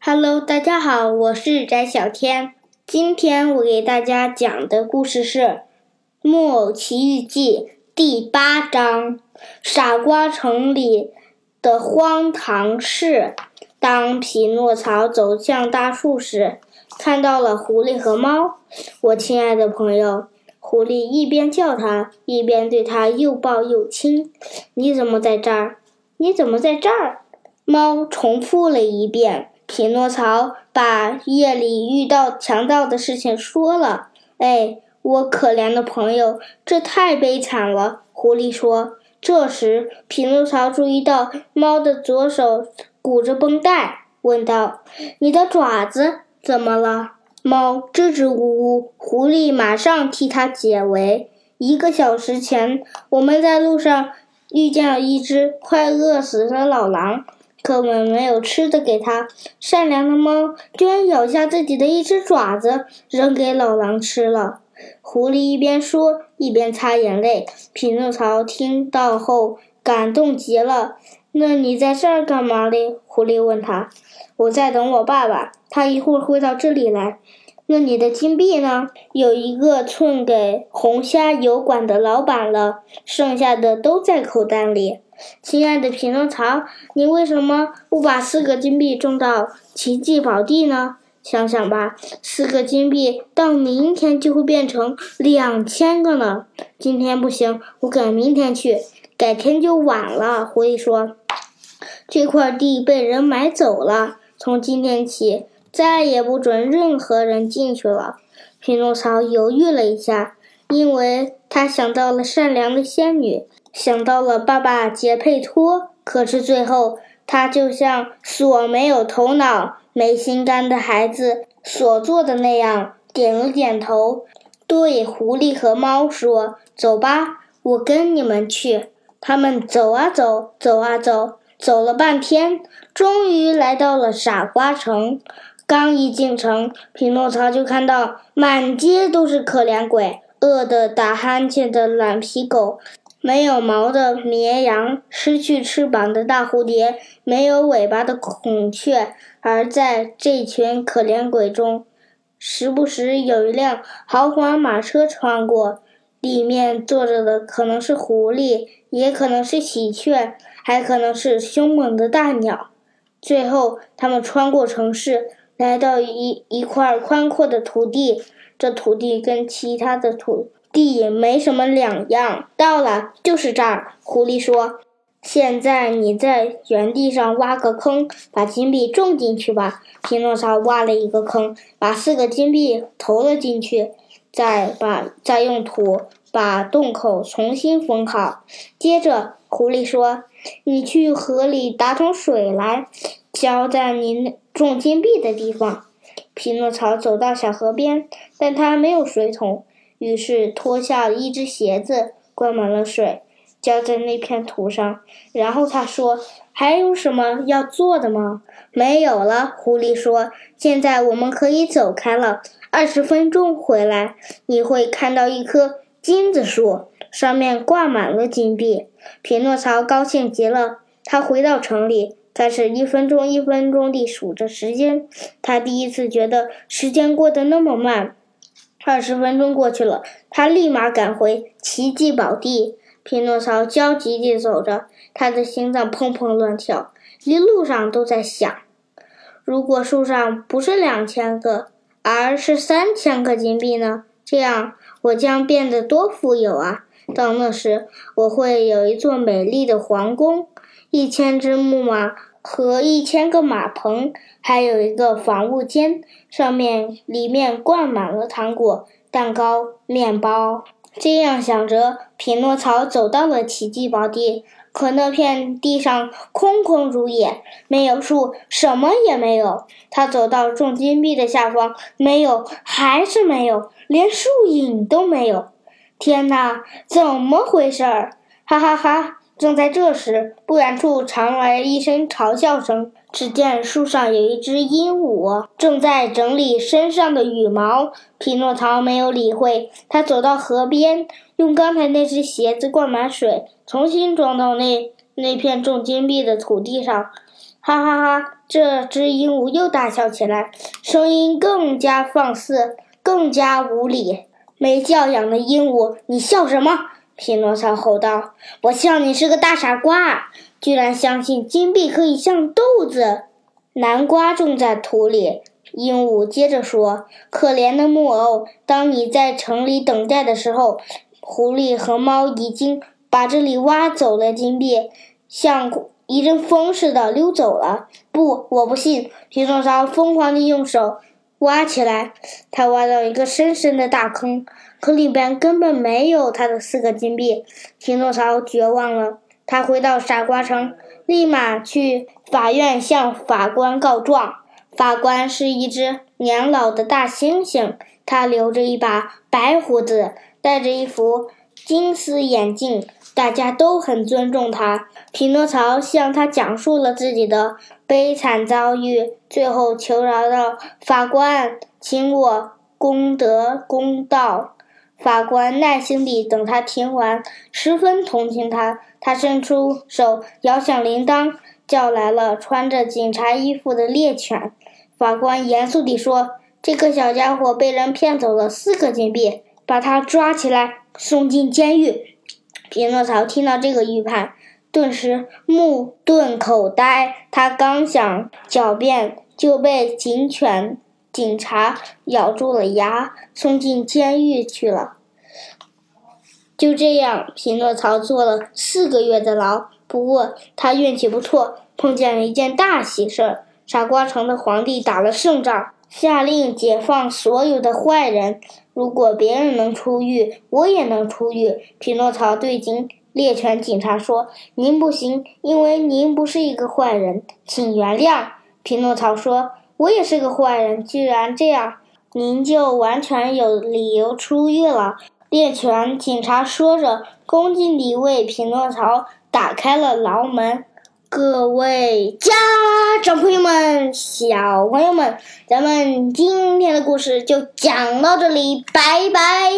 Hello，大家好，我是翟小天。今天我给大家讲的故事是《木偶奇遇记》第八章《傻瓜城里的荒唐事》。当匹诺曹走向大树时，看到了狐狸和猫。我亲爱的朋友，狐狸一边叫他，一边对他又抱又亲。你怎么在这儿？你怎么在这儿？猫重复了一遍。匹诺曹把夜里遇到强盗的事情说了。哎，我可怜的朋友，这太悲惨了。狐狸说。这时，匹诺曹注意到猫的左手鼓着绷带，问道：“你的爪子怎么了？”猫支支吾吾。狐狸马上替他解围。一个小时前，我们在路上遇见了一只快饿死的老狼。可我们没有吃的给它，善良的猫居然咬下自己的一只爪子扔给老狼吃了。狐狸一边说一边擦眼泪。匹诺曹听到后感动极了。那你在这儿干嘛嘞？狐狸问他。我在等我爸爸，他一会儿会到这里来。那你的金币呢？有一个寸给红虾油馆的老板了，剩下的都在口袋里。亲爱的匹诺曹，你为什么不把四个金币种到奇迹宝地呢？想想吧，四个金币到明天就会变成两千个呢。今天不行，我改明天去，改天就晚了。狐狸说：“这块地被人买走了，从今天起。”再也不准任何人进去了。匹诺曹犹豫了一下，因为他想到了善良的仙女，想到了爸爸杰佩托。可是最后，他就像所没有头脑、没心肝的孩子所做的那样，点了点头，对狐狸和猫说：“走吧，我跟你们去。”他们走啊走，走啊走，走了半天，终于来到了傻瓜城。刚一进城，匹诺曹就看到满街都是可怜鬼：饿得打哈欠的懒皮狗，没有毛的绵羊，失去翅膀的大蝴蝶，没有尾巴的孔雀。而在这群可怜鬼中，时不时有一辆豪华马车穿过，里面坐着的可能是狐狸，也可能是喜鹊，还可能是凶猛的大鸟。最后，他们穿过城市。来到一一块宽阔的土地，这土地跟其他的土地没什么两样。到了，就是这儿。狐狸说：“现在你在原地上挖个坑，把金币种进去吧。”匹诺曹挖了一个坑，把四个金币投了进去，再把再用土把洞口重新封好。接着，狐狸说：“你去河里打桶水来，浇在你。”种金币的地方，匹诺曹走到小河边，但他没有水桶，于是脱下了一只鞋子，灌满了水，浇在那片土上。然后他说：“还有什么要做的吗？”“没有了。”狐狸说。“现在我们可以走开了。二十分钟回来，你会看到一棵金子树，上面挂满了金币。”匹诺曹高兴极了。他回到城里。开始一分钟一分钟地数着时间，他第一次觉得时间过得那么慢。二十分钟过去了，他立马赶回奇迹宝地。匹诺曹焦急地走着，他的心脏砰砰乱跳，一路上都在想：如果树上不是两千个，而是三千个金币呢？这样我将变得多富有啊！到那时，我会有一座美丽的皇宫，一千只木马。和一千个马棚，还有一个房屋间，上面里面灌满了糖果、蛋糕、面包。这样想着，匹诺曹走到了奇迹宝地。可那片地上空空如也，没有树，什么也没有。他走到种金币的下方，没有，还是没有，连树影都没有。天哪，怎么回事儿？哈哈哈！正在这时，不远处传来一声嘲笑声。只见树上有一只鹦鹉，正在整理身上的羽毛。匹诺曹没有理会，他走到河边，用刚才那只鞋子灌满水，重新装到那那片种金币的土地上。哈哈哈！这只鹦鹉又大笑起来，声音更加放肆，更加无礼。没教养的鹦鹉，你笑什么？匹诺曹吼道：“我笑你是个大傻瓜，居然相信金币可以像豆子。”南瓜种在土里，鹦鹉接着说：“可怜的木偶，当你在城里等待的时候，狐狸和猫已经把这里挖走了金币，像一阵风似的溜走了。”不，我不信！匹诺曹疯狂地用手挖起来，他挖到一个深深的大坑。坑里边根本没有他的四个金币，匹诺曹绝望了。他回到傻瓜城，立马去法院向法官告状。法官是一只年老的大猩猩，他留着一把白胡子，戴着一副金丝眼镜，大家都很尊重他。匹诺曹向他讲述了自己的悲惨遭遇，最后求饶道：“法官，请我公德公道。”法官耐心地等他听完，十分同情他。他伸出手摇响铃铛，叫来了穿着警察衣服的猎犬。法官严肃地说：“这个小家伙被人骗走了四个金币，把他抓起来送进监狱。”匹诺曹听到这个预判，顿时目瞪口呆。他刚想狡辩，就被警犬。警察咬住了牙，送进监狱去了。就这样，匹诺曹坐了四个月的牢。不过他运气不错，碰见了一件大喜事：傻瓜城的皇帝打了胜仗，下令解放所有的坏人。如果别人能出狱，我也能出狱。匹诺曹对警猎犬警察说：“您不行，因为您不是一个坏人，请原谅。”匹诺曹说。我也是个坏人，既然这样，您就完全有理由出狱了。猎犬警察说着，恭敬地为匹诺曹打开了牢门。各位家长朋友们、小朋友们，咱们今天的故事就讲到这里，拜拜。